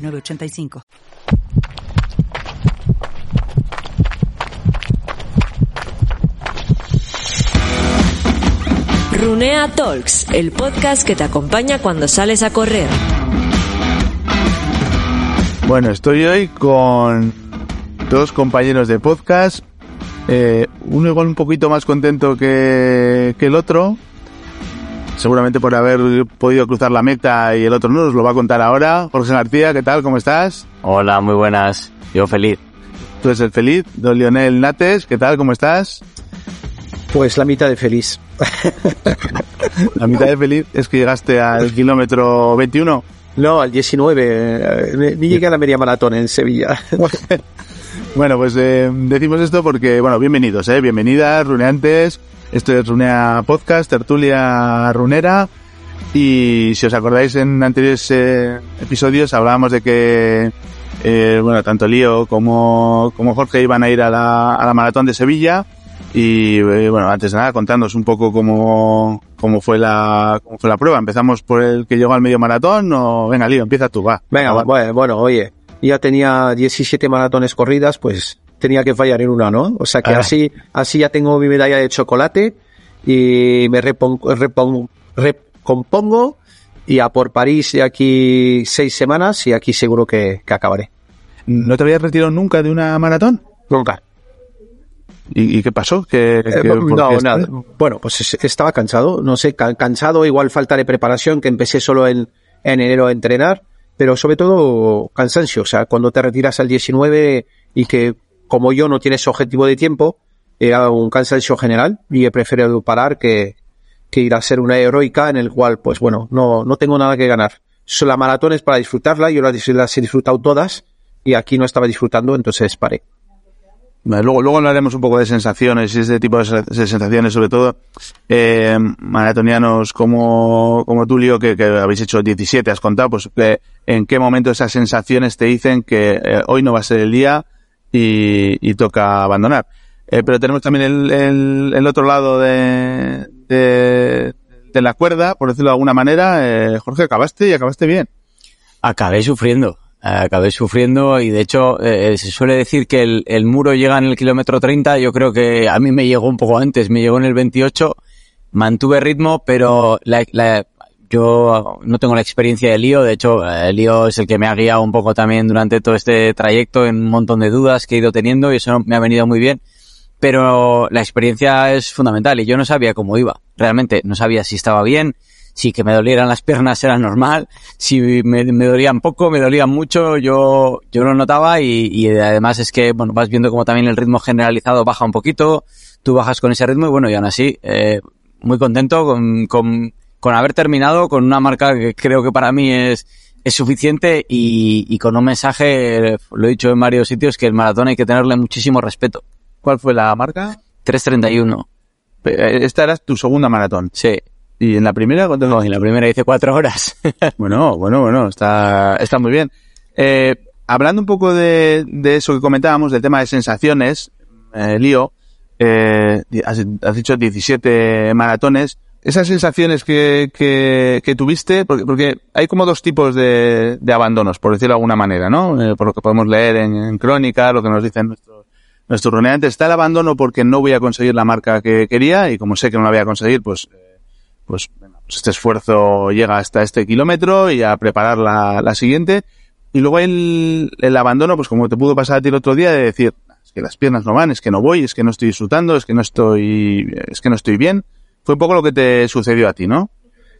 906985. Runea Talks, el podcast que te acompaña cuando sales a correr. Bueno, estoy hoy con dos compañeros de podcast. Eh, uno igual un poquito más contento que, que el otro, seguramente por haber podido cruzar la meta y el otro no, nos lo va a contar ahora. Jorge García, ¿qué tal? ¿Cómo estás? Hola, muy buenas. Yo feliz. Tú eres el feliz. Don Lionel Nates, ¿qué tal? ¿Cómo estás? Pues la mitad de feliz. la mitad de feliz es que llegaste al kilómetro 21. No, al 19. Ni llegué a la media maratón en Sevilla. bueno, pues eh, decimos esto porque, bueno, bienvenidos, ¿eh? Bienvenidas, runeantes. Esto es Runea Podcast, tertulia runera. Y si os acordáis en anteriores eh, episodios hablábamos de que, eh, bueno, tanto Lío como, como Jorge iban a ir a la, a la maratón de Sevilla. Y eh, bueno, antes de nada, contándonos un poco cómo, cómo fue la, cómo fue la prueba. ¿Empezamos por el que llegó al medio maratón o venga, Lío, empieza tú, va? Venga, bueno, bueno, oye, ya tenía 17 maratones corridas, pues tenía que fallar en una, ¿no? O sea que ah. así, así ya tengo mi medalla de chocolate y me repongo, recompongo y a por París de aquí seis semanas y aquí seguro que, que acabaré. ¿No te habías retirado nunca de una maratón? Nunca. ¿Y, qué pasó? ¿Qué, eh, no, nada. Bueno, pues estaba cansado, no sé, cansado, igual falta de preparación, que empecé solo en, en enero a entrenar, pero sobre todo cansancio, o sea, cuando te retiras al 19 y que como yo no tienes objetivo de tiempo, era un cansancio general y he preferido parar que, que ir a ser una heroica en el cual, pues bueno, no, no tengo nada que ganar. La maratón es para disfrutarla, yo las, las he disfrutado todas y aquí no estaba disfrutando, entonces paré. Luego, luego hablaremos un poco de sensaciones y ese tipo de sensaciones, sobre todo eh, maratonianos como, como tú, Leo, que, que, habéis hecho 17, has contado, pues eh, en qué momento esas sensaciones te dicen que eh, hoy no va a ser el día y, toca abandonar. Eh, pero tenemos también el, el, otro lado de, de, la cuerda, por decirlo de alguna manera. Eh, Jorge, acabaste y acabaste bien. Acabé sufriendo, acabé sufriendo y de hecho eh, se suele decir que el, el, muro llega en el kilómetro 30, yo creo que a mí me llegó un poco antes, me llegó en el 28, mantuve ritmo, pero la, la, yo no tengo la experiencia de lío, de hecho, el lío es el que me ha guiado un poco también durante todo este trayecto en un montón de dudas que he ido teniendo y eso me ha venido muy bien. Pero la experiencia es fundamental y yo no sabía cómo iba. Realmente no sabía si estaba bien, si que me dolieran las piernas era normal, si me, dolían poco, me dolían mucho, yo, yo lo notaba y, y, además es que, bueno, vas viendo como también el ritmo generalizado baja un poquito, tú bajas con ese ritmo y bueno, y aún así, eh, muy contento con, con con haber terminado con una marca que creo que para mí es, es suficiente y, y, con un mensaje, lo he dicho en varios sitios, que el maratón hay que tenerle muchísimo respeto. ¿Cuál fue la marca? 3.31. Esta era tu segunda maratón. Sí. ¿Y en la primera cuánto? No, en la primera hice cuatro horas. bueno, bueno, bueno, está, está muy bien. Eh, hablando un poco de, de eso que comentábamos, del tema de sensaciones, eh, Lío, eh, has, has dicho 17 maratones esas sensaciones que, que, que tuviste, porque, porque, hay como dos tipos de, de, abandonos, por decirlo de alguna manera, ¿no? Eh, por lo que podemos leer en, en, crónica, lo que nos dicen nuestros, nuestros runeantes, está el abandono porque no voy a conseguir la marca que quería y como sé que no la voy a conseguir, pues, eh, pues, pues, este esfuerzo llega hasta este kilómetro y a preparar la, siguiente. Y luego el, el abandono, pues como te pudo pasar a ti el otro día, de decir, es que las piernas no van, es que no voy, es que no estoy disfrutando, es que no estoy, es que no estoy bien fue un poco lo que te sucedió a ti, ¿no?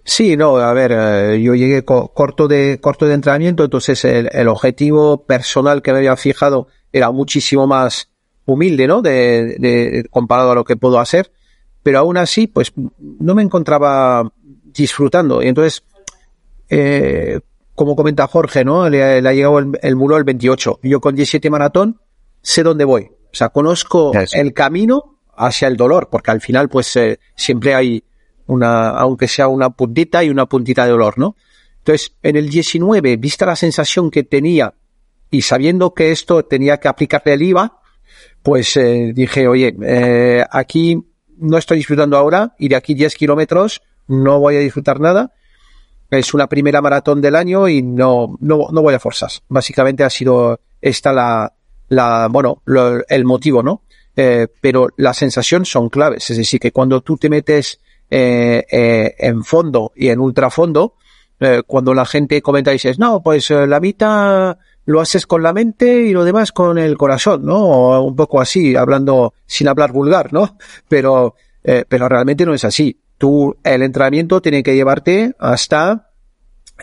Sí, no, a ver, eh, yo llegué corto de corto de entrenamiento, entonces el, objetivo personal que me había fijado era muchísimo más humilde, ¿no? De, de, comparado a lo que puedo hacer, pero aún así, pues no me encontraba disfrutando y entonces eh, como comenta Jorge, ¿no? Le, le ha llegado el, el, muro el 28. Yo con 17 maratón sé dónde voy. O sea, conozco el camino hacia el dolor, porque al final, pues, eh, siempre hay una, aunque sea una puntita y una puntita de dolor, ¿no? Entonces, en el 19, vista la sensación que tenía y sabiendo que esto tenía que aplicarle el IVA, pues eh, dije, oye, eh, aquí no estoy disfrutando ahora y de aquí 10 kilómetros no voy a disfrutar nada. Es una primera maratón del año y no, no, no voy a forzas. Básicamente ha sido esta la, la bueno, lo, el motivo, ¿no? Eh, pero las sensaciones son claves. Es decir, que cuando tú te metes eh, eh, en fondo y en ultrafondo, eh, cuando la gente comenta y dices, no, pues la mitad lo haces con la mente y lo demás con el corazón, ¿no? O un poco así, hablando sin hablar vulgar, ¿no? Pero, eh, pero realmente no es así. Tú, el entrenamiento tiene que llevarte hasta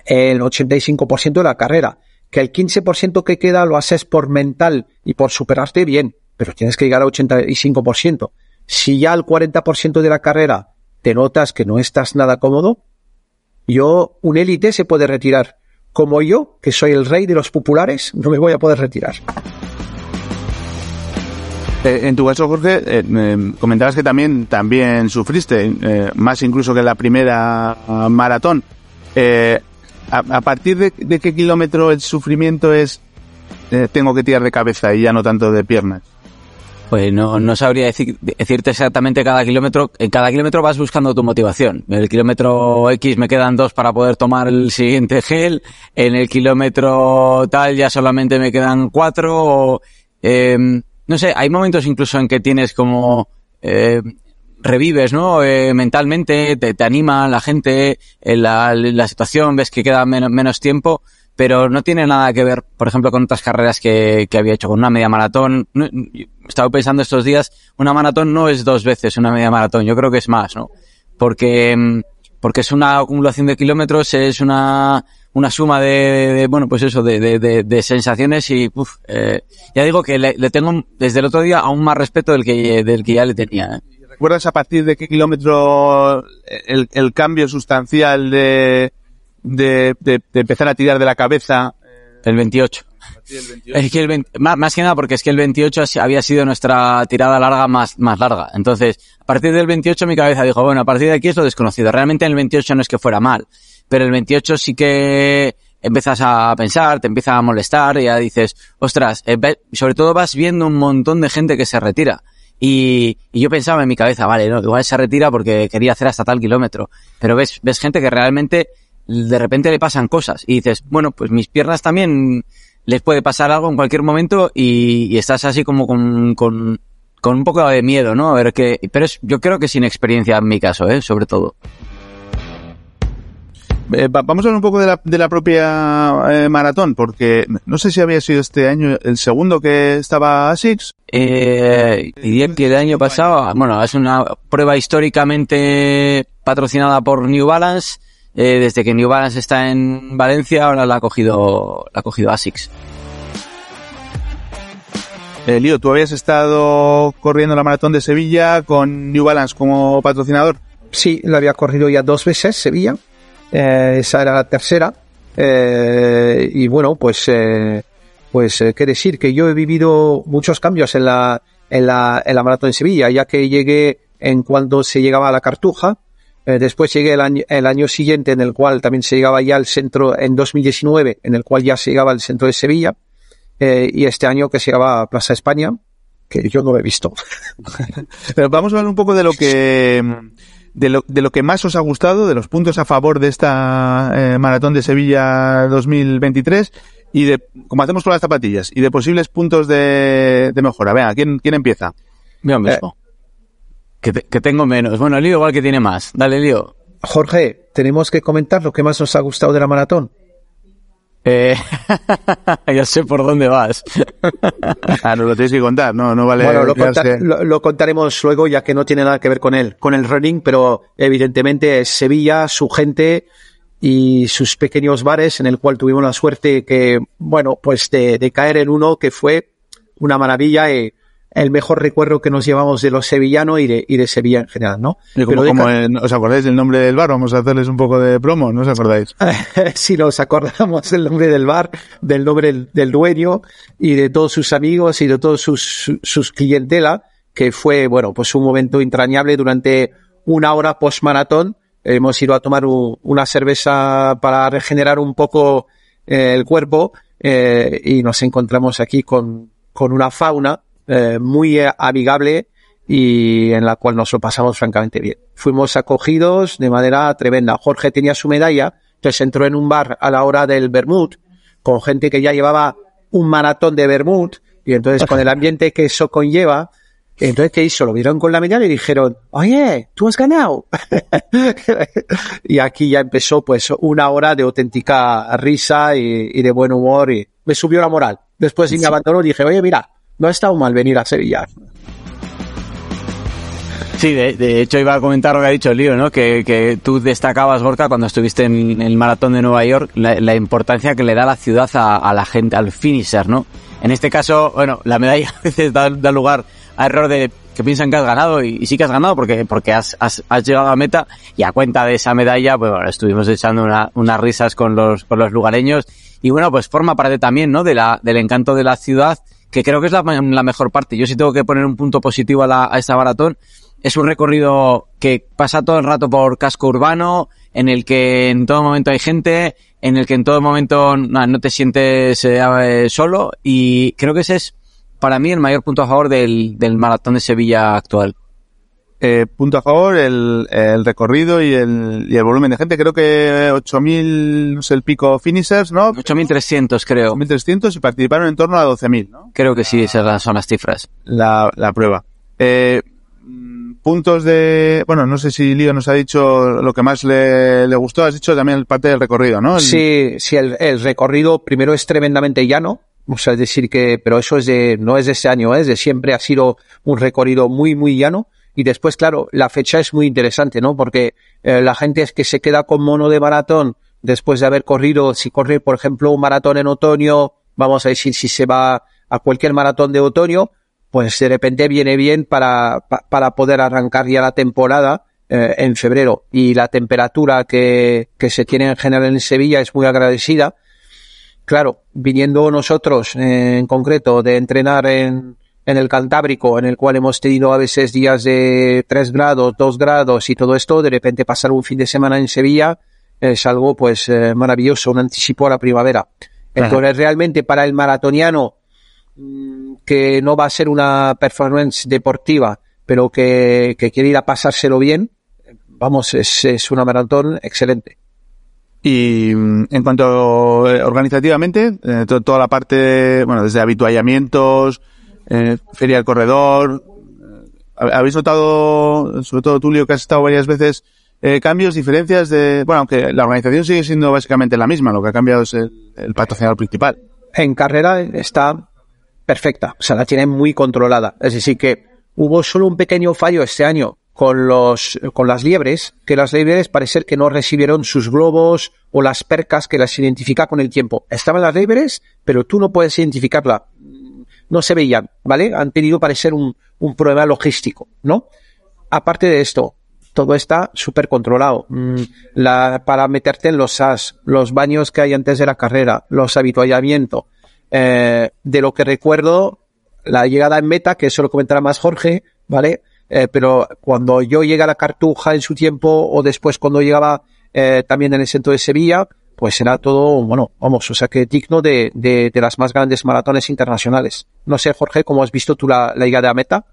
el 85% de la carrera. Que el 15% que queda lo haces por mental y por superarte bien, pero tienes que llegar al 85%. Si ya al 40% de la carrera te notas que no estás nada cómodo, yo, un élite se puede retirar. Como yo, que soy el rey de los populares, no me voy a poder retirar. Eh, en tu caso, Jorge, eh, comentabas que también, también sufriste, eh, más incluso que la primera maratón. A, partir de, de, qué kilómetro el sufrimiento es tengo que tirar de cabeza y ya no tanto de piernas? Pues no, no sabría decir, decirte exactamente cada kilómetro. En cada kilómetro vas buscando tu motivación. En el kilómetro X me quedan dos para poder tomar el siguiente gel. En el kilómetro tal ya solamente me quedan cuatro. O, eh, no sé, hay momentos incluso en que tienes como eh, revives, ¿no? Eh, mentalmente, te, te, anima la gente, en la, la situación, ves que queda menos tiempo pero no tiene nada que ver, por ejemplo, con otras carreras que, que había hecho, con una media maratón. Estaba pensando estos días, una maratón no es dos veces una media maratón, yo creo que es más, ¿no? Porque, porque es una acumulación de kilómetros, es una, una suma de, bueno, pues eso, de, de, de sensaciones y, uf, eh, ya digo que le, le, tengo desde el otro día aún más respeto del que, del que ya le tenía, ¿eh? ¿Recuerdas a partir de qué kilómetro el, el cambio sustancial de, de, de, de, empezar a tirar de la cabeza. El 28. El 28. Es que el 20, más, más, que nada porque es que el 28 había sido nuestra tirada larga más, más larga. Entonces, a partir del 28 mi cabeza dijo, bueno, a partir de aquí es lo desconocido. Realmente en el 28 no es que fuera mal, pero el 28 sí que empiezas a pensar, te empieza a molestar y ya dices, ostras, eh, sobre todo vas viendo un montón de gente que se retira. Y, y, yo pensaba en mi cabeza, vale, no, igual se retira porque quería hacer hasta tal kilómetro. Pero ves, ves gente que realmente de repente le pasan cosas y dices, bueno, pues mis piernas también les puede pasar algo en cualquier momento y, y estás así como con, con, con, un poco de miedo, ¿no? A ver que, pero es, yo creo que sin experiencia en mi caso, ¿eh? Sobre todo. Eh, vamos a hablar un poco de la, de la propia eh, maratón, porque no sé si había sido este año el segundo que estaba ASICS. Eh, diría que el año pasado, bueno, es una prueba históricamente patrocinada por New Balance, eh, desde que New Balance está en Valencia, ahora la ha cogido, la ha cogido ASICS. Eh, Lío, tú habías estado corriendo la maratón de Sevilla con New Balance como patrocinador. Sí, la había corrido ya dos veces, Sevilla. Eh, esa era la tercera. Eh, y bueno, pues, eh, pues, qué decir, que yo he vivido muchos cambios en la, en la, en la maratón de Sevilla, ya que llegué en cuando se llegaba a la Cartuja, eh, después llegué el año, el año siguiente en el cual también se llegaba ya al centro, en 2019, en el cual ya se llegaba al centro de Sevilla, eh, y este año que se llegaba a Plaza España, que yo no lo he visto. Pero vamos a hablar un poco de lo que, de lo, de lo que más os ha gustado, de los puntos a favor de esta eh, maratón de Sevilla 2023 y de, como hacemos con las zapatillas, y de posibles puntos de, de mejora. Venga, ¿quién, quién empieza? Yo mismo. Eh, que, te, que, tengo menos. Bueno, Lío igual que tiene más. Dale, Lío. Jorge, tenemos que comentar lo que más nos ha gustado de la maratón. Eh, ya sé por dónde vas. ah, no lo tienes que contar, no, no vale. Bueno, lo, contar, lo, lo, contaremos luego, ya que no tiene nada que ver con él, con el running, pero evidentemente es Sevilla, su gente y sus pequeños bares, en el cual tuvimos la suerte que, bueno, pues de, de caer en uno que fue una maravilla y el mejor recuerdo que nos llevamos de los sevillanos y de, y de Sevilla en general, ¿no? Como, Pero de como ca- en- ¿Os acordáis del nombre del bar? Vamos a hacerles un poco de promo, ¿no os acordáis? si nos acordamos del nombre del bar, del nombre del, del dueño y de todos sus amigos y de todos sus, su- sus clientela, que fue, bueno, pues un momento entrañable durante una hora post maratón. Hemos ido a tomar u- una cerveza para regenerar un poco eh, el cuerpo eh, y nos encontramos aquí con, con una fauna eh, muy eh, amigable y en la cual nos lo pasamos francamente bien. Fuimos acogidos de manera tremenda. Jorge tenía su medalla, entonces entró en un bar a la hora del Bermud con gente que ya llevaba un maratón de Bermud y entonces con el ambiente que eso conlleva, entonces ¿qué hizo? Lo vieron con la medalla y dijeron, oye, tú has ganado. y aquí ya empezó pues una hora de auténtica risa y, y de buen humor y me subió la moral. Después sí me abandonó y dije, oye, mira, no ha estado mal venir a Sevilla. Sí, de, hecho iba a comentar lo que ha dicho Lío, ¿no? Que, que tú destacabas, Gorka, cuando estuviste en el maratón de Nueva York, la, importancia que le da la ciudad a, a la gente, al finisher, ¿no? En este caso, bueno, la medalla a veces da, lugar a error de que piensan que has ganado y, sí que has ganado porque, porque has, has, has llegado a meta y a cuenta de esa medalla, pues bueno, estuvimos echando una- unas risas con los, con los lugareños y bueno, pues forma parte también, ¿no? De la, del encanto de la ciudad, que creo que es la, la mejor parte. Yo sí tengo que poner un punto positivo a, la, a esta maratón. Es un recorrido que pasa todo el rato por casco urbano, en el que en todo momento hay gente, en el que en todo momento no, no te sientes eh, solo y creo que ese es para mí el mayor punto a favor del, del maratón de Sevilla actual. Eh, punto a favor, el, el recorrido y el, y el volumen de gente. Creo que 8.000, no sé, el pico finishers, ¿no? 8.300 creo. 8.300 y participaron en torno a 12.000, ¿no? Creo que sí, esas son las cifras. La, la prueba. Eh, puntos de, bueno, no sé si Lío nos ha dicho lo que más le, le gustó. Has dicho también parte del recorrido, ¿no? El- Sí, sí, el, el recorrido primero es tremendamente llano. O sea, es decir que, pero eso es de, no es de este año, ¿eh? es de siempre ha sido un recorrido muy, muy llano. Y después, claro, la fecha es muy interesante, ¿no? Porque eh, la gente es que se queda con mono de maratón después de haber corrido, si corre, por ejemplo, un maratón en otoño, vamos a decir, si se va a cualquier maratón de otoño, pues de repente viene bien para, pa- para poder arrancar ya la temporada eh, en febrero. Y la temperatura que, que se tiene en general en Sevilla es muy agradecida. Claro, viniendo nosotros eh, en concreto de entrenar en, en el Cantábrico, en el cual hemos tenido a veces días de 3 grados, 2 grados y todo esto, de repente pasar un fin de semana en Sevilla es algo pues eh, maravilloso, un anticipo a la primavera. Entonces realmente para el maratoniano mm, que no va a ser una performance deportiva, pero que, que quiere ir a pasárselo bien, vamos, es, es una maratón excelente. Y mm, en cuanto eh, organizativamente, eh, to- toda la parte, bueno, desde habituallamientos, eh, feria del corredor, eh, ¿habéis notado, sobre todo Tulio, que has estado varias veces, eh, cambios, diferencias de, bueno, aunque la organización sigue siendo básicamente la misma, lo que ha cambiado es el, el patrocinador principal. en carrera está perfecta, o sea, la tiene muy controlada. Es decir, que hubo solo un pequeño fallo este año con los, con las liebres, que las liebres parece que no recibieron sus globos o las percas que las identifica con el tiempo. Estaban las liebres, pero tú no puedes identificarla. No se veían, ¿vale? Han tenido parecer un, un problema logístico, ¿no? Aparte de esto, todo está súper controlado. Mm, para meterte en los SAS, los baños que hay antes de la carrera, los habituallamientos. Eh, de lo que recuerdo, la llegada en meta, que eso lo comentará más Jorge, ¿vale? Eh, pero cuando yo llegué a la Cartuja en su tiempo, o después cuando llegaba eh, también en el centro de Sevilla, pues era todo, bueno, vamos, o sea que digno de, de, de las más grandes maratones internacionales. No sé, Jorge, ¿cómo has visto tú la, la llegada a meta?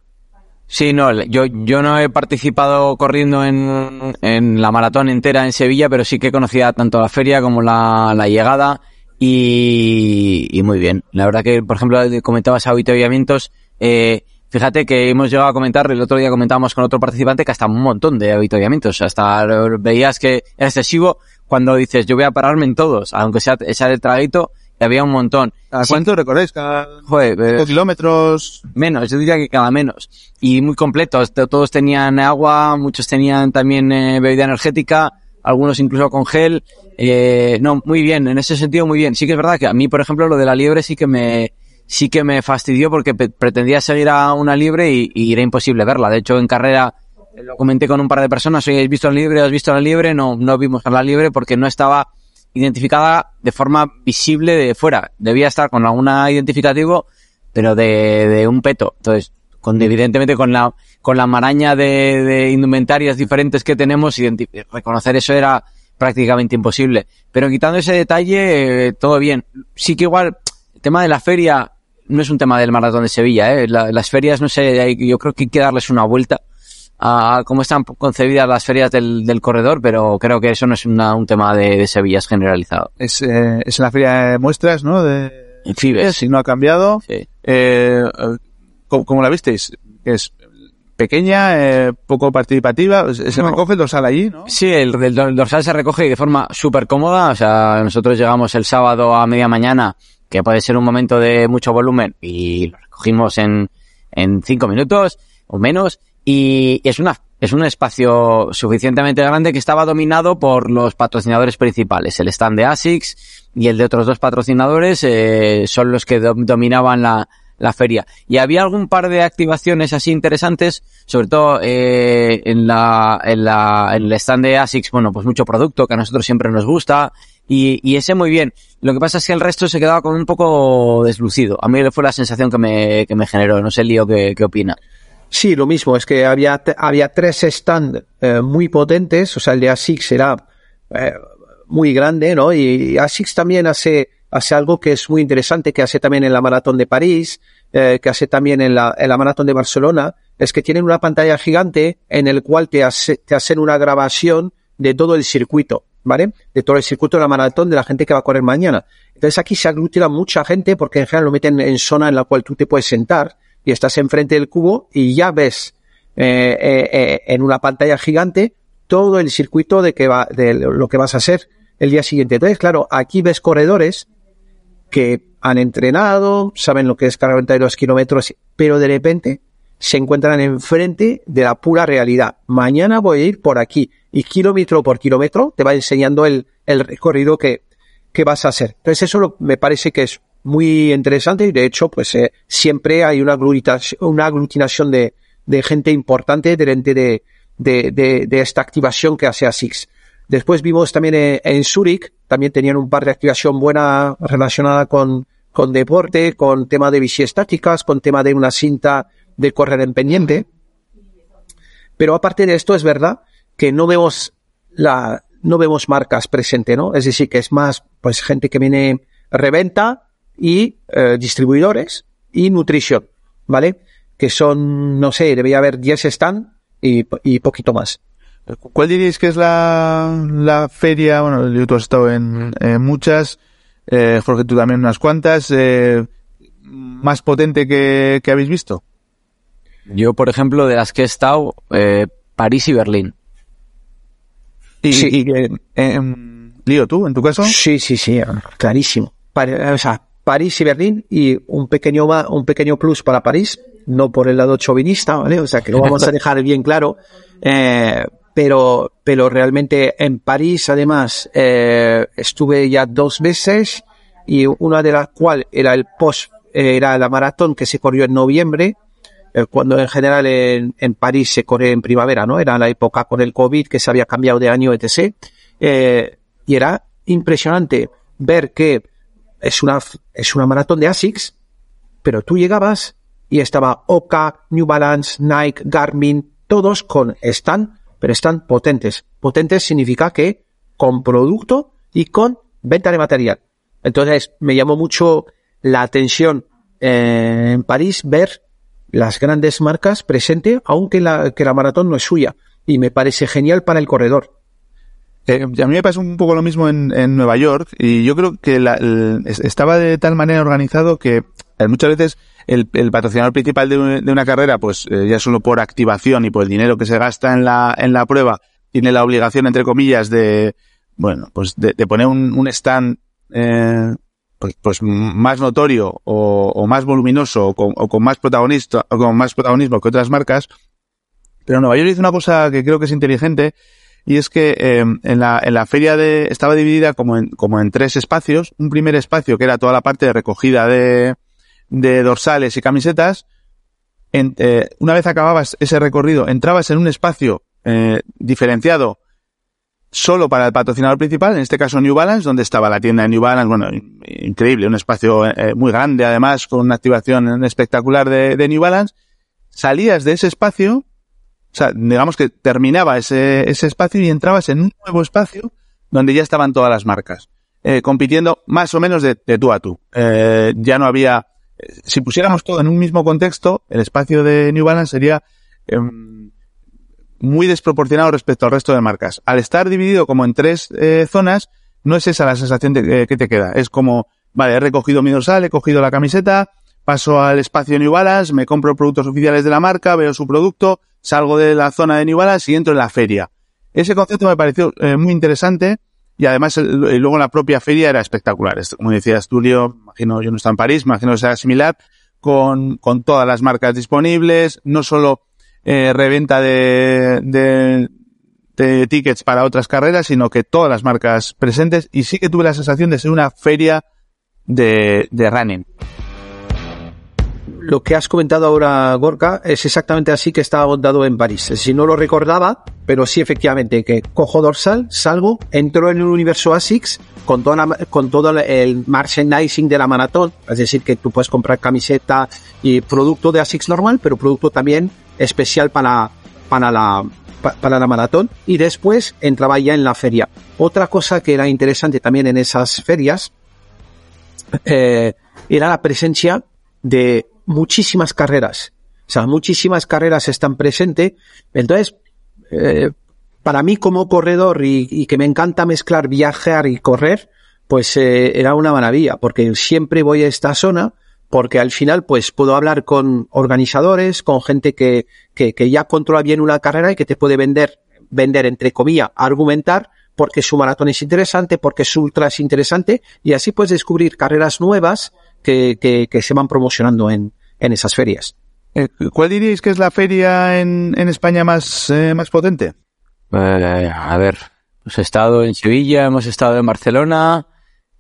Sí, no, yo, yo no he participado corriendo en, en la maratón entera en Sevilla, pero sí que conocía tanto la feria como la, la llegada y, y muy bien. La verdad que, por ejemplo, comentabas habituallamientos, eh, fíjate que hemos llegado a comentar, el otro día comentábamos con otro participante que hasta un montón de habituallamientos, hasta veías que era excesivo cuando dices yo voy a pararme en todos, aunque sea echar el traguito, y había un montón. ¿A Sí, cuánto recorréis? ¿Cada joder, eh, kilómetros? Menos, yo diría que cada menos. Y muy completos. Todos tenían agua, muchos tenían también eh, bebida energética, algunos incluso con gel. Eh, no, muy bien, en ese sentido muy bien. Sí que es verdad que a mí, por ejemplo, lo de la liebre sí que me, sí que me fastidió porque pretendía seguir a una libre y, y, era imposible verla. De hecho, en carrera lo comenté con un par de personas, oye, ¿has visto la libre? ¿Has visto la libre? No, no vimos la libre porque no estaba identificada de forma visible de fuera. Debía estar con alguna identificativo, pero de, de un peto. Entonces, con, evidentemente con la, con la maraña de, de indumentarias diferentes que tenemos, reconocer eso era prácticamente imposible. Pero quitando ese detalle, eh, todo bien. Sí que igual, el tema de la feria no es un tema del maratón de Sevilla, ¿eh? las ferias, no sé, yo creo que hay que darles una vuelta a cómo están concebidas las ferias del, del corredor, pero creo que eso no es una, un tema de, de, Sevilla, es generalizado. Es, eh, es en la feria de muestras, ¿no? De Fibes. Si no ha cambiado. Sí. Eh, ¿cómo, ¿cómo, la visteis? Es pequeña, eh, poco participativa, se no. recoge el dorsal allí, ¿no? Sí, el, el, el dorsal se recoge de forma súper cómoda, o sea, nosotros llegamos el sábado a media mañana, que puede ser un momento de mucho volumen, y lo recogimos en, en cinco minutos o menos, y es una es un espacio suficientemente grande que estaba dominado por los patrocinadores principales. El stand de ASICS y el de otros dos patrocinadores eh, son los que do dominaban la, la feria. Y había algún par de activaciones así interesantes, sobre todo eh, en, la, en, la, en el stand de ASICS, bueno, pues mucho producto que a nosotros siempre nos gusta. Y, y ese muy bien. Lo que pasa es que el resto se quedaba con un poco deslucido. A mí fue la sensación que me, que me generó. No sé, Lío, qué, qué opina. Sí, lo mismo, es que había, había tres stands eh, muy potentes, o sea, el de ASICS era eh, muy grande, ¿no? Y, y, ASICS también hace, hace algo que es muy interesante, que hace también en la Maratón de París, eh, que hace también en la, en la Maratón de Barcelona, es que tienen una pantalla gigante en el cual te, hace, te hacen una grabación de todo el circuito, ¿vale? De todo el circuito de la maratón de la gente que va a correr mañana. Entonces aquí se aglutina mucha gente porque en general lo meten en zona en la cual tú te puedes sentar y estás enfrente del cubo y ya ves eh, eh, eh, en una pantalla gigante todo el circuito de que va, de lo que vas a hacer el día siguiente. Entonces, claro, aquí ves corredores que han entrenado, saben lo que es cargar 92 kilómetros, pero de repente se encuentran enfrente de la pura realidad. Mañana voy a ir por aquí y kilómetro por kilómetro te va enseñando el, el recorrido que, que vas a hacer. Entonces eso me parece que es muy interesante y de hecho pues eh, siempre hay una aglutinación, una aglutinación de, gente importante delante de, de, esta activación que hace ASICS. Después vimos también en, en Zurich, también tenían un par de activación buena relacionada con, con deporte, con tema de bici estáticas, con tema de una cinta de correr en pendiente. Pero aparte de esto es verdad que no vemos la, no vemos marcas presente, ¿no? Es decir, que es más, pues gente que viene reventa, y eh, distribuidores y nutrición, ¿vale? Que son, no sé, debería haber 10 stand y, y poquito más. ¿Cuál diríais que es la, la feria? Bueno, yo tú has estado en, en muchas, eh, Jorge tú también unas cuantas, eh, más potente que, que habéis visto. Yo, por ejemplo, de las que he estado, eh, París y Berlín. Y, sí. y, y eh, Lío, ¿tú, en tu caso? Sí, sí, sí, clarísimo. Para, o sea, París y Berlín y un pequeño un pequeño plus para París, no por el lado chauvinista, ¿vale? O sea, que lo vamos a dejar bien claro. Eh, pero, pero realmente en París, además, eh, estuve ya dos veces y una de las cuales era el post, era la maratón que se corrió en noviembre, eh, cuando en general en, en, París se corre en primavera, ¿no? Era la época con el COVID que se había cambiado de año, etc. Eh, y era impresionante ver que es una, es una maratón de ASICS, pero tú llegabas y estaba Oka, New Balance, Nike, Garmin, todos con están, pero están potentes. Potentes significa que con producto y con venta de material. Entonces me llamó mucho la atención eh, en París ver las grandes marcas presente, aunque la, que la maratón no es suya. Y me parece genial para el corredor. Eh, a mí me pasa un poco lo mismo en, en Nueva York y yo creo que la, estaba de tal manera organizado que eh, muchas veces el, patrocinador principal de, de, una carrera, pues eh, ya solo por activación y por el dinero que se gasta en la, en la prueba, tiene la obligación, entre comillas, de, bueno, pues de, poner un, un stand, eh, pues, pues, más notorio o, o más voluminoso o con, o con, más protagonista, o con más protagonismo que otras marcas. Pero Nueva York hizo una cosa que creo que es inteligente, y es que eh, en, la, en la feria de, estaba dividida como en, como en tres espacios. Un primer espacio que era toda la parte de recogida de, de dorsales y camisetas, en- eh, una vez acababas ese recorrido, entrabas en un espacio eh, diferenciado solo para el patrocinador principal, en este caso New Balance, donde estaba la tienda de New Balance, bueno, in- increíble, un espacio eh, muy grande además, con una activación espectacular de, de New Balance, salías de ese espacio, o sea, digamos que terminaba ese, ese espacio y entrabas en un nuevo espacio donde ya estaban todas las marcas, eh, compitiendo más o menos de, de tú a tú. Eh, ya no había, eh, si pusiéramos todo en un mismo contexto, el espacio de New Balance sería em, muy desproporcionado respecto al resto de marcas. Al estar dividido como en tres eh, zonas, no es esa la sensación de- que te queda. Es como, vale, he recogido mi dorsal, he cogido la camiseta, paso al espacio New Balance, me compro productos oficiales de la marca, veo su producto, salgo de la zona de New y entro en la feria. Ese concepto me pareció eh, muy interesante y además luego la propia feria era espectacular. Como decías tú, imagino, yo no estaba en París, imagino que será similar, con, con todas las marcas disponibles, no solo eh, reventa de, de, de tickets para otras carreras, sino que todas las marcas presentes y sí que tuve la sensación de ser una feria de, de running. Lo que has comentado ahora, Gorka, es exactamente así que estaba montado en París. Si no lo recordaba, pero sí efectivamente que cojo dorsal, salgo, entro en el universo ASICS con, toda con todo el merchandising de la maratón. Es decir, que tú puedes comprar camiseta y producto de ASICS normal, pero producto también especial para, para la, pa- para la maratón. Y después entraba ya en la feria. Otra cosa que era interesante también en esas ferias, eh, era la presencia de muchísimas carreras. O sea, muchísimas carreras están presentes. Entonces, eh, para mí como corredor y, que me encanta mezclar viajar y correr, pues eh, era una maravilla, porque siempre voy a esta zona, porque al final pues puedo hablar con organizadores, con gente que, que, que ya controla bien una carrera y que te puede vender, vender entre comillas, argumentar porque su maratón es interesante, porque su ultra es interesante, y así puedes descubrir carreras nuevas que, que, que se van promocionando en, en esas ferias. Eh, ¿Cuál diríais que es la feria en, en España más, eh, más potente? Eh, a ver, hemos estado en Sevilla, hemos estado en Barcelona,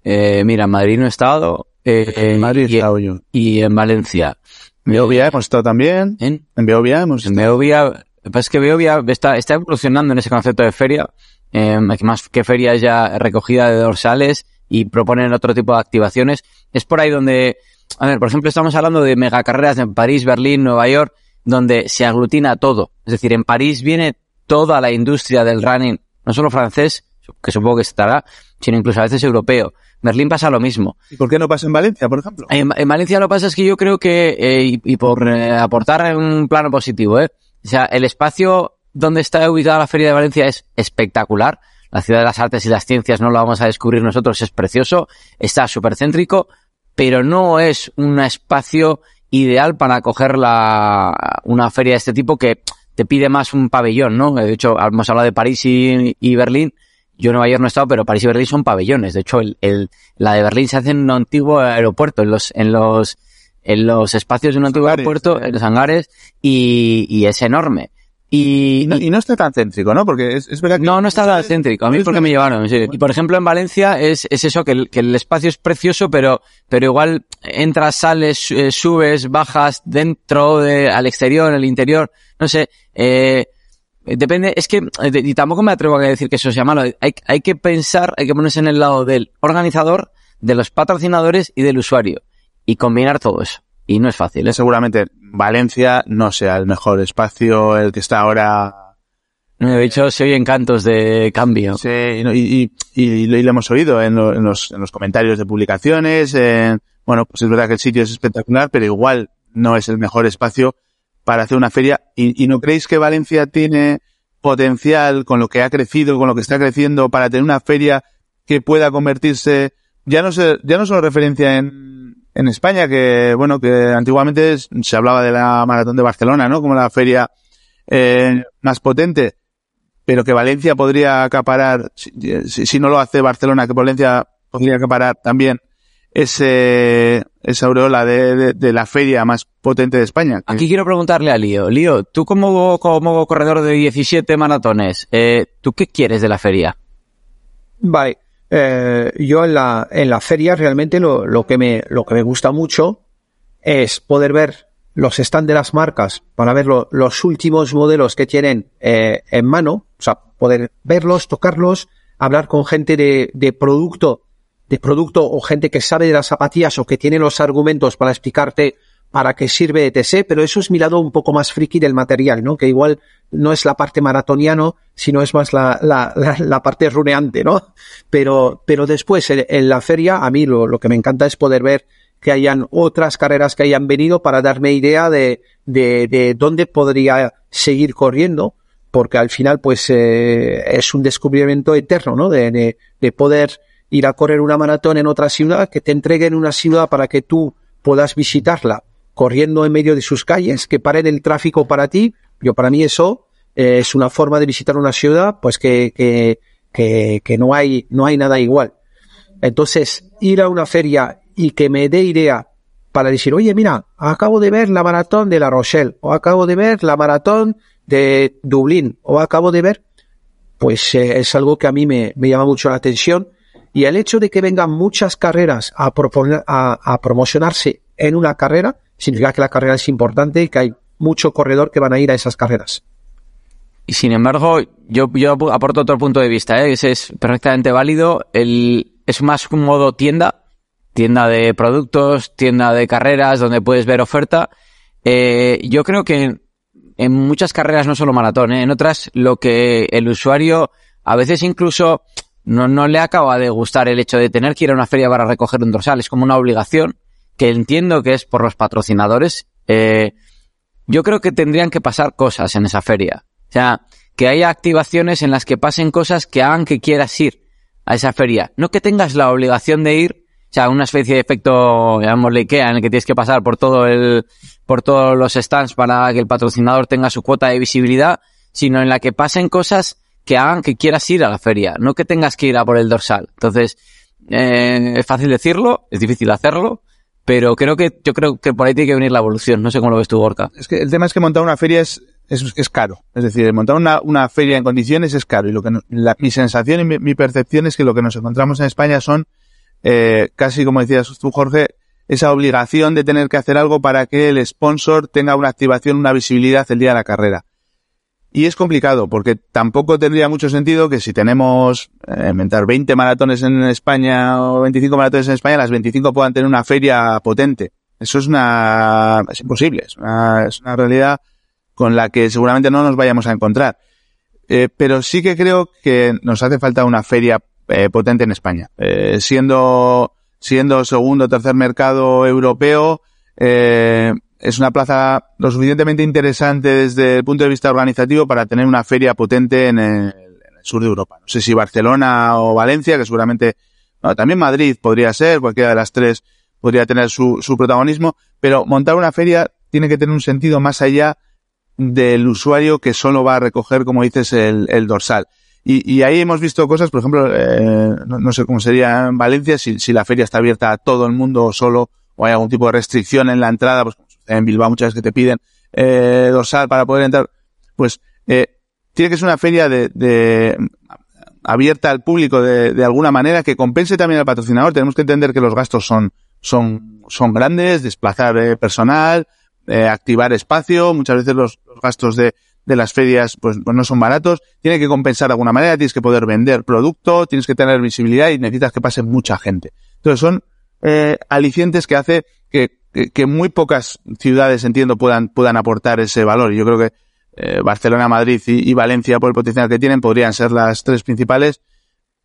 eh, mira, en Madrid no he estado, eh, En Madrid he y, estado yo. y en Valencia. En Beovia hemos estado también. ¿En? En Beovia hemos En estado. Beovia, que pasa es que Beovia está, está evolucionando en ese concepto de feria, eh, más que feria ya recogida de dorsales y proponen otro tipo de activaciones. Es por ahí donde, a ver, por ejemplo, estamos hablando de megacarreras en París, Berlín, Nueva York, donde se aglutina todo. Es decir, en París viene toda la industria del running, no solo francés, que supongo que estará, sino incluso a veces europeo. Berlín pasa lo mismo. ¿Y por qué no pasa en Valencia, por ejemplo? En, en Valencia lo que pasa es que yo creo que, eh, y, y por eh, aportar en un plano positivo, ¿eh? O sea, el espacio donde está ubicada la Feria de Valencia es espectacular. La ciudad de las artes y las ciencias no lo vamos a descubrir nosotros, es precioso, está súper céntrico, pero no es un espacio ideal para acoger la, una feria de este tipo que te pide más un pabellón, ¿no? De hecho, hemos hablado de París y, y Berlín. Yo en Nueva York no he estado, pero París y Berlín son pabellones. De hecho, el, el, la de Berlín se hace en un antiguo aeropuerto, en los, en los, en los espacios de un antiguo hangares. aeropuerto, en los hangares, y, y es enorme. Y, no, y no está tan céntrico, ¿no? Porque es, es verdad que... no, no está tan céntrico. A mí Es porque me llevaron. sí. Y por ejemplo en Valencia es, es eso, que el, que el espacio es precioso, pero, pero igual entras, sales, eh, subes, bajas dentro, de, al exterior, el interior, no sé, eh, depende, es que, eh, y tampoco me atrevo a decir que eso sea malo. Hay, hay que pensar, hay que ponerse en el lado del organizador, de los patrocinadores y del usuario. Y combinar todo eso. Y no es fácil, ¿eh? Seguramente Valencia no sea el mejor espacio, el que está ahora... De hecho, se oyen cantos de cambio. Sí, y, no- y, y, y lo, hemos oído en, lo- en los, en los comentarios de publicaciones. en- bueno, pues es verdad que el sitio es espectacular, pero igual no es el mejor espacio para hacer una feria. ¿Y, y no creéis que Valencia tiene potencial con lo que ha crecido, con lo que está creciendo, para tener una feria que pueda convertirse, ya no sé, ya no solo referencia en, en España, que bueno, que antiguamente se hablaba de la maratón de Barcelona, ¿no? Como la feria eh, más potente, pero que Valencia podría acaparar, si, si- si no lo hace Barcelona, que Valencia podría acaparar también ese, esa aureola de, de- de la feria más potente de España. que- Aquí quiero preguntarle a Lío. Lío, tú como, como corredor de 17 maratones, eh, ¿tú qué quieres de la feria? Vale. Eh, yo en la, en la feria realmente lo, lo que me, lo que me gusta mucho es poder ver los stands de las marcas para ver los últimos modelos que tienen eh, en mano, o sea, poder verlos, tocarlos, hablar con gente de, de producto, de producto o gente que sabe de las zapatillas o que tiene los argumentos para explicarte para qué sirve etc. Pero eso es mi lado un poco más friki del material, ¿no? Que igual no es la parte maratoniano, sino es más la, la, la, parte runeante, ¿no? Pero, pero después en, la feria, a mí lo, lo, que me encanta es poder ver que hayan otras carreras que hayan venido para darme idea de, de, de dónde podría seguir corriendo, porque al final, pues, eh, es un descubrimiento eterno, ¿no? De, de, de poder ir a correr una maratón en otra ciudad, que te entreguen una ciudad para que tú puedas visitarla corriendo en medio de sus calles, que paren el tráfico para ti. Yo para mí eso eh, es una forma de visitar una ciudad, pues que, que, que, que no hay, no hay nada igual. Entonces, ir a una feria y que me dé idea para decir, oye, mira, acabo de ver la maratón de La Rochelle, o acabo de ver la maratón de Dublín, o acabo de ver, pues eh, es algo que a mí me, me, llama mucho la atención. Y el hecho de que vengan muchas carreras a, proponer, a, a promocionarse en una carrera, significa que la carrera es importante y que hay mucho corredor que van a ir a esas carreras. Y sin embargo, yo, yo aporto otro punto de vista, ¿eh? ese es perfectamente válido. El, es más un modo tienda, tienda de productos, tienda de carreras, donde puedes ver oferta. Eh, yo creo que en muchas carreras, no solo maratón, ¿eh? en otras, lo que el usuario a veces incluso no, no le acaba de gustar el hecho de tener que ir a una feria para recoger un dorsal, es como una obligación que entiendo que es por los patrocinadores, eh, yo creo que tendrían que pasar cosas en esa feria. O sea, que haya activaciones en las que pasen cosas que hagan que quieras ir a esa feria. No que tengas la obligación de ir, o sea, una especie de efecto, llamémosle IKEA, en el que tienes que pasar por todo el, por todos los stands para que el patrocinador tenga su cuota de visibilidad, sino en la que pasen cosas que hagan que quieras ir a la feria, no que tengas que ir a por el dorsal. Entonces, eh, es fácil decirlo, es difícil hacerlo, pero creo que, yo creo que por ahí tiene que venir la evolución. No sé cómo lo ves tú, Gorka. Es que el tema es que montar una feria es, es, es caro. Es decir, montar una, una feria en condiciones es caro. Y lo que la, mi sensación y mi, mi, percepción es que lo que nos encontramos en España son, eh, casi como decías tú, Jorge, esa obligación de tener que hacer algo para que el sponsor tenga una activación, una visibilidad el día de la carrera. Y es complicado, porque tampoco tendría mucho sentido que si tenemos, eh, inventar 20 maratones en España o 25 maratones en España, las 25 puedan tener una feria potente. Eso es una, es imposible, es una, es una realidad con la que seguramente no nos vayamos a encontrar. Eh, pero sí que creo que nos hace falta una feria eh, potente en España. Eh, siendo, siendo segundo o tercer mercado europeo, eh, es una plaza lo suficientemente interesante desde el punto de vista organizativo para tener una feria potente en el, sur de Europa. No sé si Barcelona o Valencia, que seguramente, no, también Madrid podría ser, cualquiera de las tres podría tener su, su protagonismo, pero montar una feria tiene que tener un sentido más allá del usuario que solo va a recoger, como dices, el, dorsal. Y, y, ahí hemos visto cosas, por ejemplo, eh, no, no, sé cómo sería en Valencia, si, si, la feria está abierta a todo el mundo o solo, o hay algún tipo de restricción en la entrada, pues en Bilbao muchas veces que te piden eh, dorsal para poder entrar, pues eh, tiene que ser una feria de, de abierta al público de, de, alguna manera que compense también al patrocinador. Tenemos que entender que los gastos son, son, son grandes, desplazar eh, personal, eh, activar espacio, muchas veces los, los gastos de, de las ferias pues, pues, no son baratos, tiene que compensar de alguna manera, tienes que poder vender producto, tienes que tener visibilidad y necesitas que pase mucha gente. Entonces son eh, alicientes que hace que que, muy pocas ciudades, entiendo, puedan, puedan aportar ese valor. Yo creo que eh, Barcelona, Madrid y, y, Valencia, por el potencial que tienen, podrían ser las tres principales,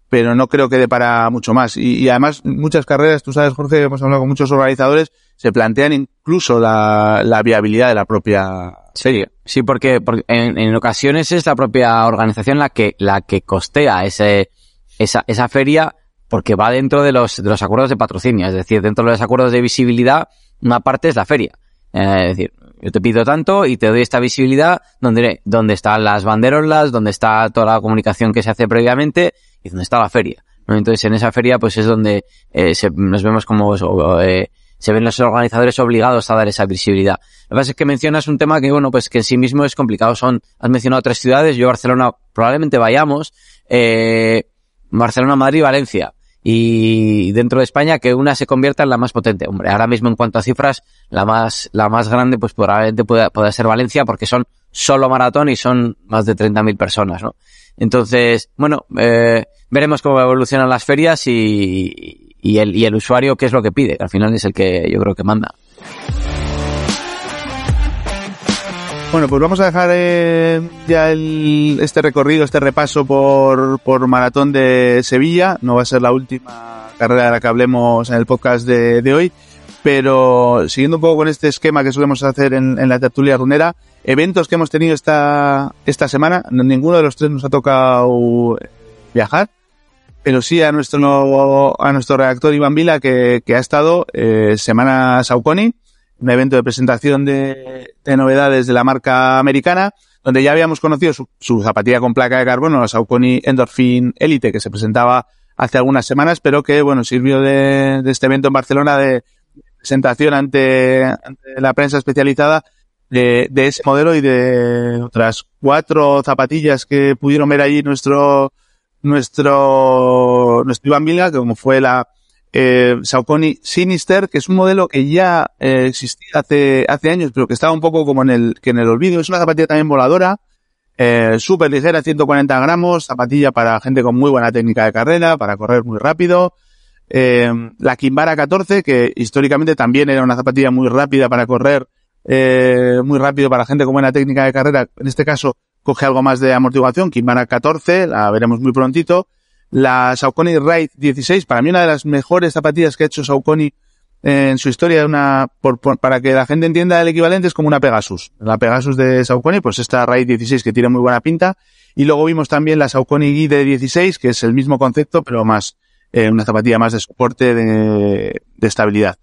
pero no creo que dé para mucho más. Y, y además, muchas carreras, tú sabes, Jorge, hemos hablado con muchos organizadores, se plantean incluso la, la viabilidad de la propia serie. Sí, porque, porque en, en, ocasiones es la propia organización la que, la que costea ese, esa, esa feria porque va dentro de los, de los acuerdos de patrocinio, es decir, dentro de los acuerdos de visibilidad, una parte es la feria. Eh, es decir, yo te pido tanto y te doy esta visibilidad donde, donde están las banderolas, donde está toda la comunicación que se hace previamente y donde está la feria. ¿no? Entonces, en esa feria, pues es donde eh, se, nos vemos como eh, se ven los organizadores obligados a dar esa visibilidad. Lo que pasa es que mencionas un tema que, bueno, pues que en sí mismo es complicado. Son, has mencionado tres ciudades, yo Barcelona probablemente vayamos, eh, Barcelona, Madrid, Valencia. Y dentro de España que una se convierta en la más potente. Hombre, ahora mismo en cuanto a cifras, la más, la más grande pues probablemente pueda, pueda ser Valencia porque son solo maratón y son más de 30.000 personas, ¿no? Entonces, bueno, eh, veremos cómo evolucionan las ferias y, y, el, y el usuario qué es lo que pide, al final es el que yo creo que manda. Bueno, pues vamos a dejar eh, ya el, este recorrido, este repaso por, por Maratón de Sevilla. No va a ser la última carrera de la que hablemos en el podcast de, de hoy, pero siguiendo un poco con este esquema que solemos hacer en, en, la tertulia runera, eventos que hemos tenido esta, esta semana, ninguno de los tres nos ha tocado viajar, pero sí a nuestro, a nuestro redactor Iván Vila que, que ha estado eh, Semana Sauconi, un evento de presentación de, de, novedades de la marca americana, donde ya habíamos conocido su, su zapatilla con placa de carbono, la Saucony Endorphin Elite, que se presentaba hace algunas semanas, pero que, bueno, sirvió de, de este evento en Barcelona de presentación ante, ante la prensa especializada de, de, ese modelo y de otras cuatro zapatillas que pudieron ver allí nuestro, nuestro, nuestro Iván Milga, que como fue la, eh, Saucony Sinister, que es un modelo que ya eh, existía hace, hace años, pero que estaba un poco como en el, que en el olvido. Es una zapatilla también voladora, eh, súper ligera, 140 gramos, zapatilla para gente con muy buena técnica de carrera, para correr muy rápido. Eh, la Kimbara 14, que históricamente también era una zapatilla muy rápida para correr, eh, muy rápido para gente con buena técnica de carrera. En este caso, coge algo más de amortiguación. Kimbara 14, la veremos muy prontito la Saucony Ride 16, para mí una de las mejores zapatillas que ha hecho Saucony en su historia, una, por, para que la gente entienda el equivalente, es como una Pegasus. La Pegasus de Saucony, pues esta Ride 16 que tiene muy buena pinta. Y luego vimos también la Saucony Guide 16, que es el mismo concepto, pero más, eh, una zapatilla más de soporte, de, de estabilidad.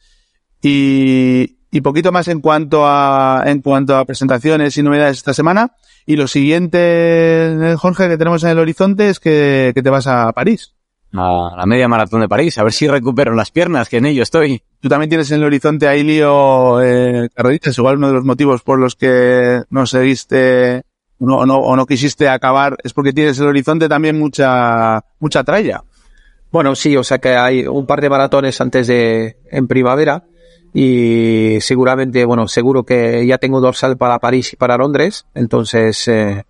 Y, y poquito más en cuanto a, en cuanto a presentaciones y novedades esta semana. Y lo siguiente, Jorge, que tenemos en el horizonte es que, que te vas a París. A la media maratón de París, a ver si recupero las piernas, que en ello estoy. Tú también tienes en el horizonte ahí lío eh, carreritas, igual uno de los motivos por los que no seguiste no, no, o no quisiste acabar es porque tienes el horizonte también mucha, mucha tralla. Bueno, sí, o sea que hay un par de maratones antes de, en primavera y seguramente, bueno, seguro que ya tengo dorsal para París y para Londres, entonces eh,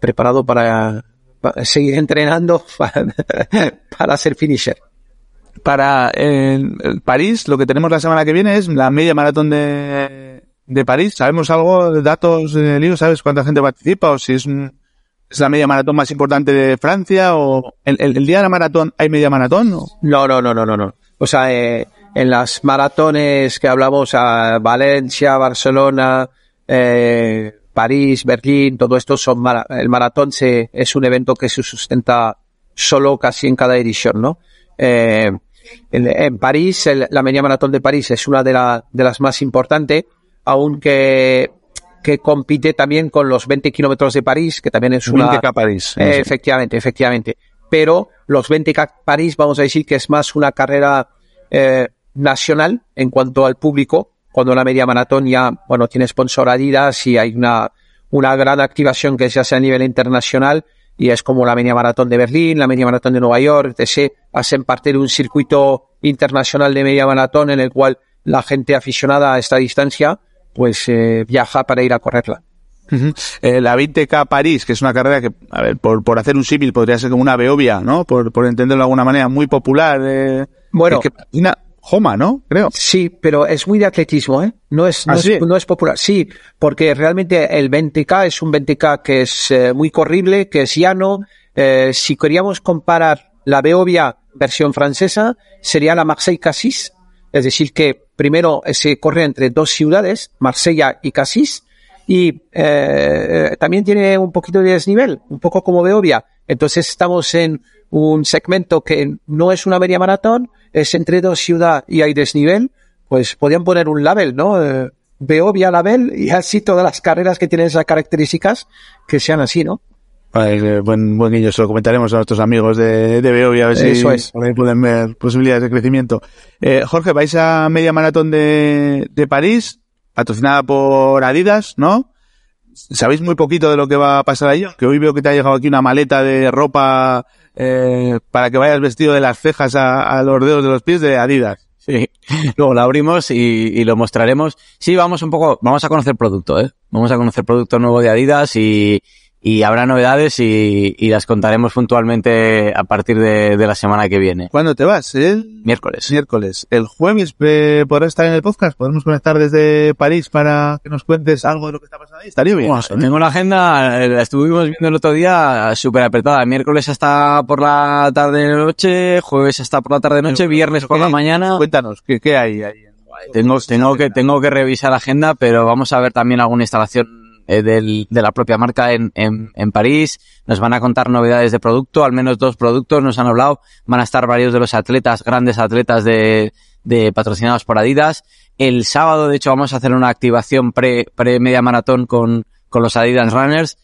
preparado para, para, seguir entrenando para, para ser finisher. Para eh, París, lo que tenemos la semana que viene es la media maratón de, de París. ¿Sabemos algo de datos de lío? ¿Sabes cuánta gente participa o si es, un, es la media maratón más importante de Francia o el, el, el día de la maratón hay media maratón? ¿o? No, no, no, no, no, no. O sea, eh, en las maratones que hablamos a Valencia, Barcelona, eh, París, Berlín, todo esto son el maratón se, es un evento que se sustenta solo casi en cada edición, ¿no? Eh, en, en, París, el, la media maratón de París es una de, la, de las más importantes, aunque que compite también con los 20 kilómetros de París, que también es una... 20K París. Eh, efectivamente, efectivamente. Pero los 20K París, vamos a decir que es más una carrera eh, nacional en cuanto al público, cuando la media maratón ya, bueno, tiene sponsor Adidas y hay una, una gran activación que se hace a nivel internacional y es como la media maratón de Berlín, la media maratón de Nueva York, etc. Hacen parte de un circuito internacional de media maratón en el cual la gente aficionada a esta distancia pues eh, viaja para ir a correrla. Uh -huh. eh, la 20K París, que es una carrera que, a ver, por, por hacer un símil podría ser como una Beovia, ¿no? Por, por entenderlo de alguna manera, muy popular. Eh, bueno, que, una, Joma, ¿no? Creo. Sí, pero es muy de atletismo, ¿eh? No es, no, ¿Ah, es, sí? no es popular. Sí, porque realmente el 20K es un 20K que es eh, muy corrible, que es llano. Eh, si queríamos comparar la Beovia versión francesa, sería la Marseille-Cassis. Es decir, que primero se corre entre dos ciudades, Marsella y Cassis, y eh, también tiene un poquito de desnivel, un poco como Beovia. Entonces estamos en un segmento que no es una media maratón, es entre dos ciudades y hay desnivel, pues podían poner un label, ¿no? Eh, Beovia label y así todas las carreras que tienen esas características que sean así, ¿no? Vale, buen, buen guiño, se lo comentaremos a nuestros amigos de, de Beovia, a ver Eso si es. pueden ver posibilidades de crecimiento. Eh, Jorge, vais a media maratón de, de París, patrocinada por Adidas, ¿no? sabéis muy poquito de lo que va a pasar ahí, que hoy veo que te ha llegado aquí una maleta de ropa eh, para que vayas vestido de las cejas a, a los dedos de los pies de Adidas. Sí. Luego la abrimos y, y, lo mostraremos. Sí, vamos un poco, vamos a conocer producto, ¿eh? Vamos a conocer producto nuevo de Adidas y, y habrá novedades y, y, las contaremos puntualmente a partir de, de, la semana que viene. ¿Cuándo te vas? ¿El? Miércoles. Miércoles. ¿El jueves eh, podrás estar en el podcast? ¿Podemos conectar desde París para que nos cuentes algo de lo que está pasando ahí? Estaría bien. Bueno, tengo la agenda, la estuvimos viendo el otro día súper apretada. Miércoles hasta por la tarde-noche, jueves hasta por la tarde-noche, viernes por la mañana. Cuéntanos, ¿qué, qué hay ahí? Tengo, tengo que, tengo que revisar la agenda, pero vamos a ver también alguna instalación eh, del, de la propia marca en, en, en, París. Nos van a contar novedades de producto, al menos dos productos nos han hablado. Van a estar varios de los atletas, grandes atletas de, de patrocinados por Adidas. El sábado, de hecho, vamos a hacer una activación pre, pre media maratón con, con los Adidas Runners.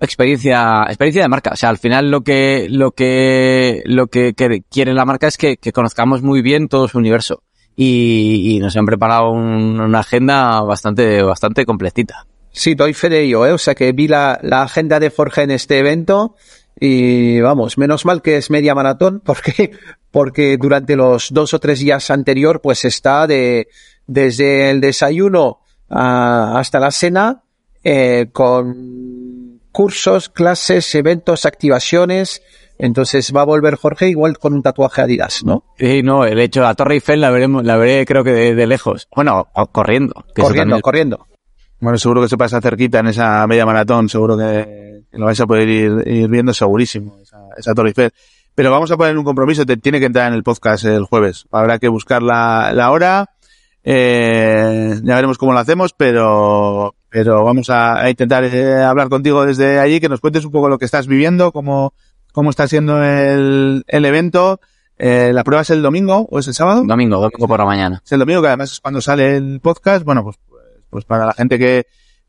Experiencia, experiencia de marca. O sea, al final lo que, lo que, lo que, quiere la marca es que, que conozcamos muy bien todo su universo. Y, y nos han preparado un, una agenda bastante, bastante completita. Sí, doy fe de ello, ¿eh? O sea que vi la, la agenda de Forge en este evento y vamos, menos mal que es media maratón porque, porque durante los dos o tres días anterior pues está de, desde el desayuno a, hasta la cena eh, con cursos, clases, eventos, activaciones. Entonces va a volver Jorge igual con un tatuaje Adidas, ¿no? Sí, no, el hecho, la Torre Eiffel la veremos, la veré creo que de, de lejos. Bueno, corriendo. corriendo, corriendo. Bueno, seguro que se pasa cerquita en esa media maratón, seguro que, lo vais a poder ir, ir viendo segurísimo, esa, esa Torre Eiffel. Pero vamos a poner un compromiso, te, tiene que entrar en el podcast el jueves. Habrá que buscar la, la hora, eh, ya veremos cómo lo hacemos, pero, pero vamos a, a intentar eh, hablar contigo desde allí, que nos cuentes un poco lo que estás viviendo, cómo, cómo está siendo el, el evento. Eh, ¿La prueba es el domingo o es el sábado? Domingo, domingo por la mañana. Es el domingo, que además es cuando sale el podcast. Bueno, pues pues para la gente que,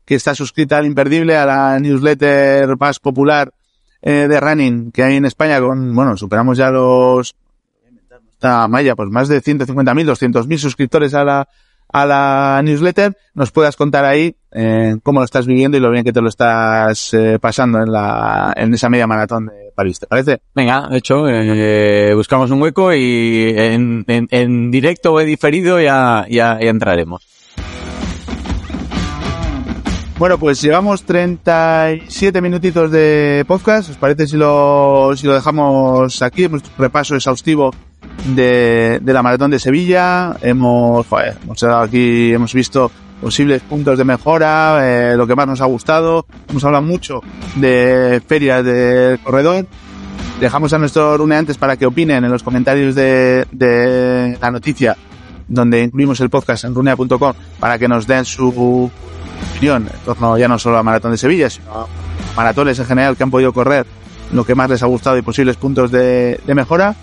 está suscrita al imperdible, a la newsletter más popular eh, de running que hay en España, con, bueno, superamos ya los, esta malla, pues más de 150.000, 200.000 suscriptores a la, a la newsletter, nos puedas contar ahí eh, cómo lo estás viviendo y lo bien que te lo estás eh, pasando en la, en esa media maratón de París, ¿te parece? Venga, hecho, eh, buscamos un hueco y en, en, en directo o en diferido ya, ya entraremos. Bueno, pues llevamos 37 minutitos de podcast. ¿Os parece si lo, dejamos aquí? Un repaso exhaustivo de, de la maratón de Sevilla. Hemos, joder, hemos dado aquí, hemos visto posibles puntos de mejora, eh, lo que más nos ha gustado. Hemos hablado mucho de ferias del corredor. Dejamos a nuestros runeantes para que opinen en los comentarios de, de la noticia, donde incluimos el podcast en runea.com, para que nos den su opinión en torno ya no solo a Maratón de Sevilla, sino a maratones en general que han podido correr, lo que más les ha gustado y posibles puntos de, mejora.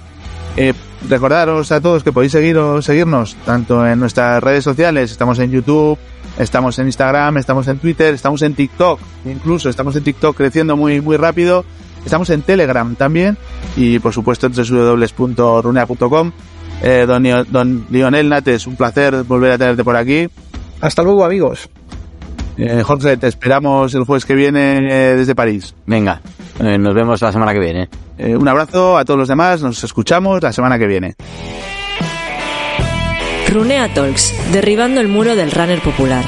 Eh, recordaros a todos que podéis seguir o seguirnos tanto en nuestras redes sociales, estamos en YouTube, estamos en Instagram, estamos en Twitter, estamos en TikTok, incluso estamos en TikTok creciendo muy muy rápido, estamos en Telegram también y por supuesto en www.runea.com. Eh, don, don Lionel Nates, un placer volver a tenerte por aquí. Hasta luego amigos. Eh, Jorge, te esperamos el jueves que viene eh, desde París. Venga, eh, nos vemos la semana que viene. Eh, un abrazo a todos los demás, nos escuchamos la semana que viene. Runea Talks, derribando el muro del runner popular.